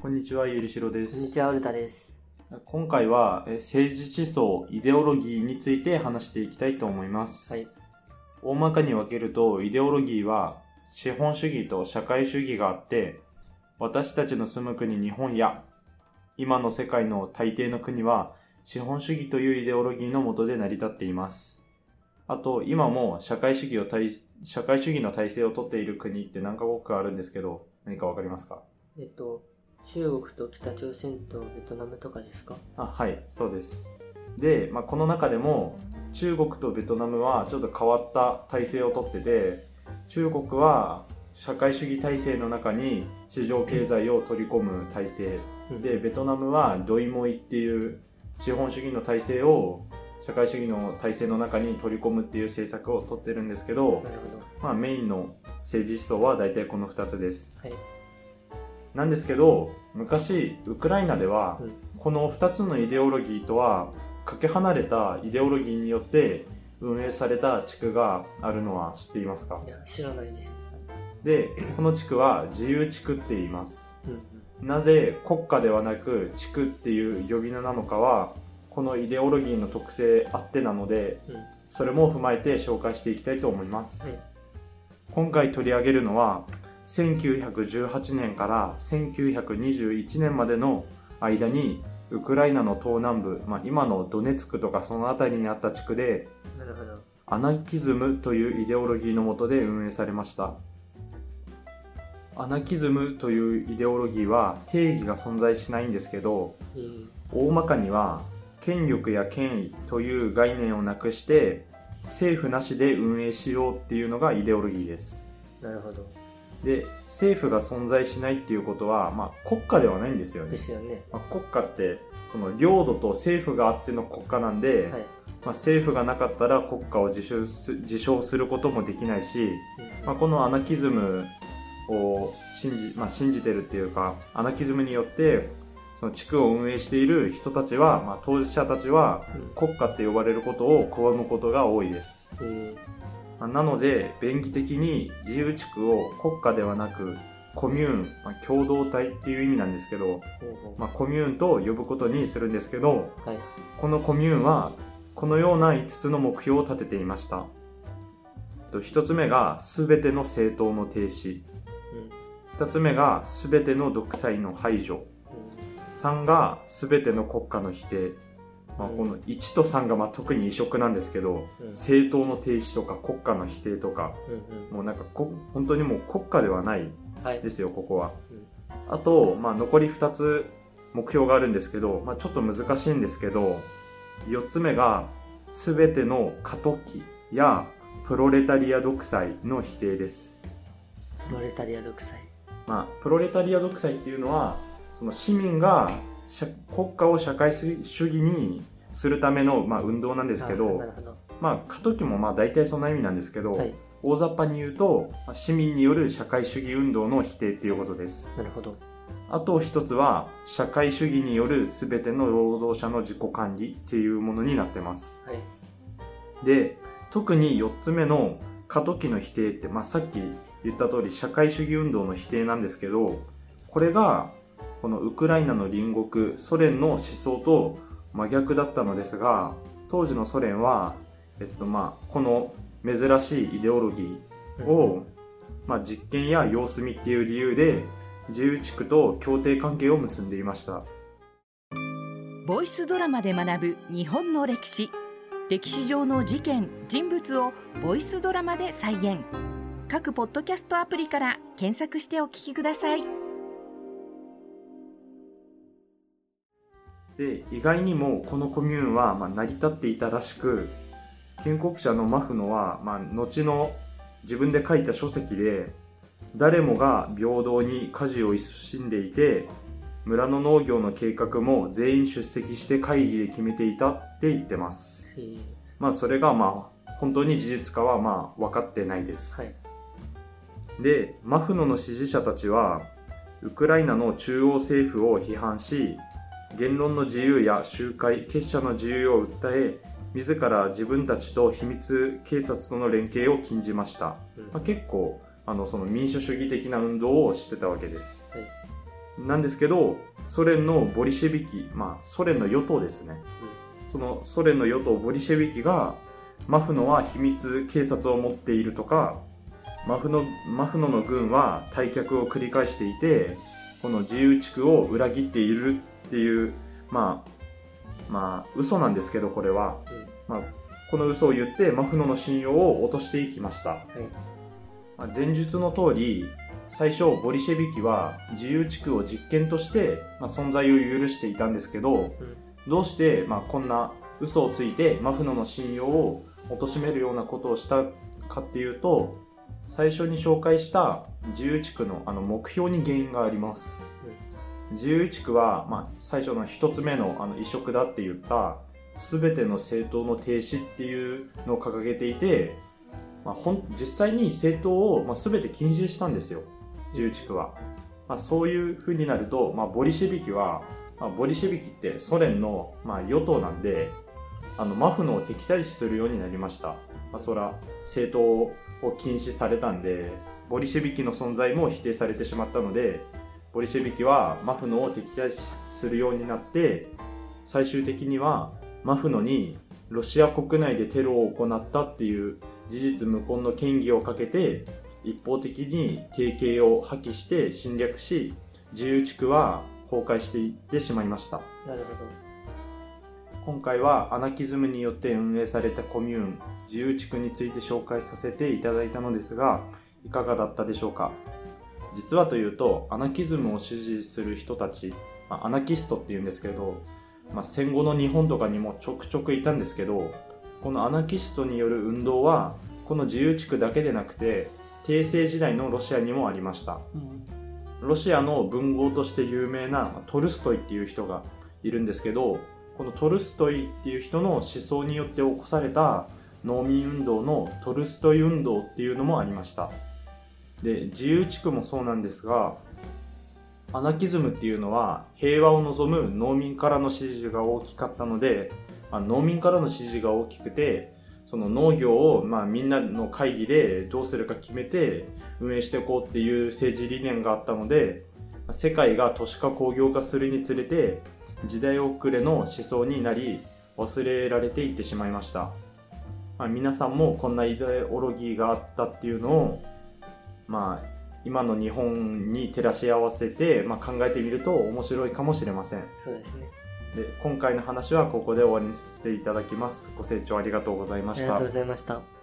こんにちは、ゆりしろでこんにす。ちは、ウルタです。今回はえ政治思想、イデオロギーについて話していきたいと思います。はい。大まかに分けると、イデオロギーは資本主義と社会主義があって、私たちの住む国日本や、今の世界の大抵の国は、資本主義というイデオロギーの下で成り立っています。あと、今も社会主義を体社会主義の体制をとっている国って何カ国かあるんですけど、何かわかりますか？えっと、中国と北朝鮮とベトナムとかですか？あはいそうです。で、まあ、この中でも中国とベトナムはちょっと変わった体制をとってて中国は社会主義体制の中に市場経済を取り込む体制。でベトナムはドイモイっていう資本主義の体制を社会主義の体制の中に取り込むっていう政策をとってるんですけどな、るほまあ、メインの政治思想は大体この2つです。ど。はい。なんですけど昔ウクライナではうんこの2つのイデオロギーとはかけ離れたイデオロギーによって運営された地区があるのは知っていますか？いや、知らないですね。でこの地区は自由地区って言いますうんうん。なぜ国家ではなく地区っていう呼び名なのかはこのイデオロギーの特性あってなのでうん。それも踏まえて紹介していきたいと思います、はい今回取り上げるのは1918年から1921年までの間にウクライナの東南部、まあ、今のドネツクとかその辺りにあった地区で。アナキズムというイデオロギーの下で運営されましたアナキズムというイデオロギーは定義が存在しないんですけどえー、大まかには権力や権威という概念をなくして政府なしで運営しようっていうのがイデオロギーですなるほど。で政府が存在しないっていうことは、まあ、国家ではないんですよね。で、すよね。まあ、国家ってその領土と政府があっての国家なんで、はい。まあ、政府がなかったら国家を自称す自称することもできないし、うん。まあ、このアナキズムを信じ,、まあ、信じてるっていうかアナキズムによってその地区を運営している人たちは、まあ、当事者たちはうん。国家って呼ばれることを拒むことが多いです。えー、まあなので便宜的に自由地区を国家ではなくコミューン、まあ、共同体っていう意味なんですけど、まあ、コミューンと呼ぶことにするんですけどはい。このコミューンはこのような5つの目標を立てていました。と1つ目が全ての政党の停止。うん。2つ目が全ての独裁の排除。3が全ての国家の否定、まあ、うんこの1と3がまあ特に異色なんですけどうん。うん。政党の停止とか国家の否定とかうんうん。もうなんかこ本当にもう国家ではないはい。ですよここはうんあと、まあ、残り2つ目標があるんですけど、まあ、ちょっと難しいんですけど4つ目が全ての過渡期やプロレタリア独裁の否定ですプロレタリア独裁。まあ、プロレタリア独裁っていうのはその市民が社国家を社会主義にするための、まあ、運動なんですけあど。まあ過渡期もまあ大体そんな意味なんですけど、はい。大雑把に言うとまあ市民による社会主義運動の否定っていうことですなるほど。あと一つは社会主義による全ての労働者の自己管理っていうものになってますはい。で特に4つ目の過渡期の否定って、まあ、さっき言った通り社会主義運動の否定なんですけどこれがこのウクライナの隣国ソ連の思想と真逆だったのですが当時のソ連は、えっとまあ、この珍しいイデオロギーを、まあ、実験や様子見っていう理由で自由地区と協定関係を結んでいました。ボイスドラマで学ぶ日本の歴史。歴史上の事件人物をボイスドラマで再現。各ポッドキャストアプリから検索してお聞きくださいで意外にもこのコミューンはまあ成り立っていたらしく建国者のマフノは、まあ、後の自分で書いた書籍で誰もが平等に家事を勤しんでいて村の農業の計画も全員出席して会議で決めていたって言ってます。え。ー、まあそれがまあ本当に事実かはまあ分かってないです、はい。でマフノの支持者たちはウクライナの中央政府を批判し言論の自由や集会結社の自由を訴え自ら自分たちと秘密警察との連携を禁じました、うん。まあ、結構あのその民主主義的な運動をしてたわけです。はい。なんですけど、ソ連のボリシェビキ、まあ、ソ連の与党ですね。そのソ連の与党ボリシェビキが、マフノは秘密警察を持っているとか、マフノマフノの軍は退却を繰り返していて、この自由地区を裏切っているっていう、まあ、まあ、嘘なんですけど、これは。まあ、この嘘を言って、マフノの信用を落としていきました。はい。まあ前述の通り、最初、ボリシェビキは自由地区を実験として、まあ、存在を許していたんですけど、どうして、まあ、こんな嘘をついてマフノの信用を貶めるようなことをしたかっていうと、最初に紹介した自由地区のあの目標に原因があります。自由地区は、まあ、最初の一つ目のあの移植だって言った、すべての政党の停止っていうのを掲げていて、まあ、ほん実際に政党を、まあ、全て禁止したんですよ。自由地区は、まあ、そういう風になると、まあ、ボリシェビキは、まあ、ボリシェビキってソ連の、まあ、与党なんであのマフノを敵対視するようになりました、まあ、そら政党をを禁止されたんでボリシェビキの存在も否定されてしまったのでボリシェビキはマフノを敵対するようになって最終的にはマフノにロシア国内でテロを行ったっていう事実無根の嫌疑をかけて一方的に提携を破棄して侵略し自由地区は崩壊していってしまいましたなるほど。今回はアナキズムによって運営されたコミューン自由地区について紹介させていただいたのですがいかがだったでしょうか？実はというとアナキズムを支持する人たち、まあアナキストっていうんですけど、まあ、戦後の日本とかにもちょくちょくいたんですけどこのアナキストによる運動はこの自由地区だけでなくて帝政時代のロシアにもありました。ロシアの文豪として有名なトルストイっていう人がいるんですけどこのトルストイっていう人の思想によって起こされた農民運動のトルストイ運動っていうのもありました。で自由地区もそうなんですがアナキズムっていうのは平和を望む農民からの支持が大きかったので、まあ農民からの支持が大きくてその農業を、まあ、みんなの会議でどうするか決めて運営していこうっていう政治理念があったので世界が都市化工業化するにつれて時代遅れの思想になり忘れられていってしまいました、まあ、皆さんもこんなイデオロギーがあったっていうのをまあ今の日本に照らし合わせて、まあ、考えてみると面白いかもしれませんそうですね。で今回の話はここで終わりにさせていただきますご清聴ありがとうございましたありがとうございました。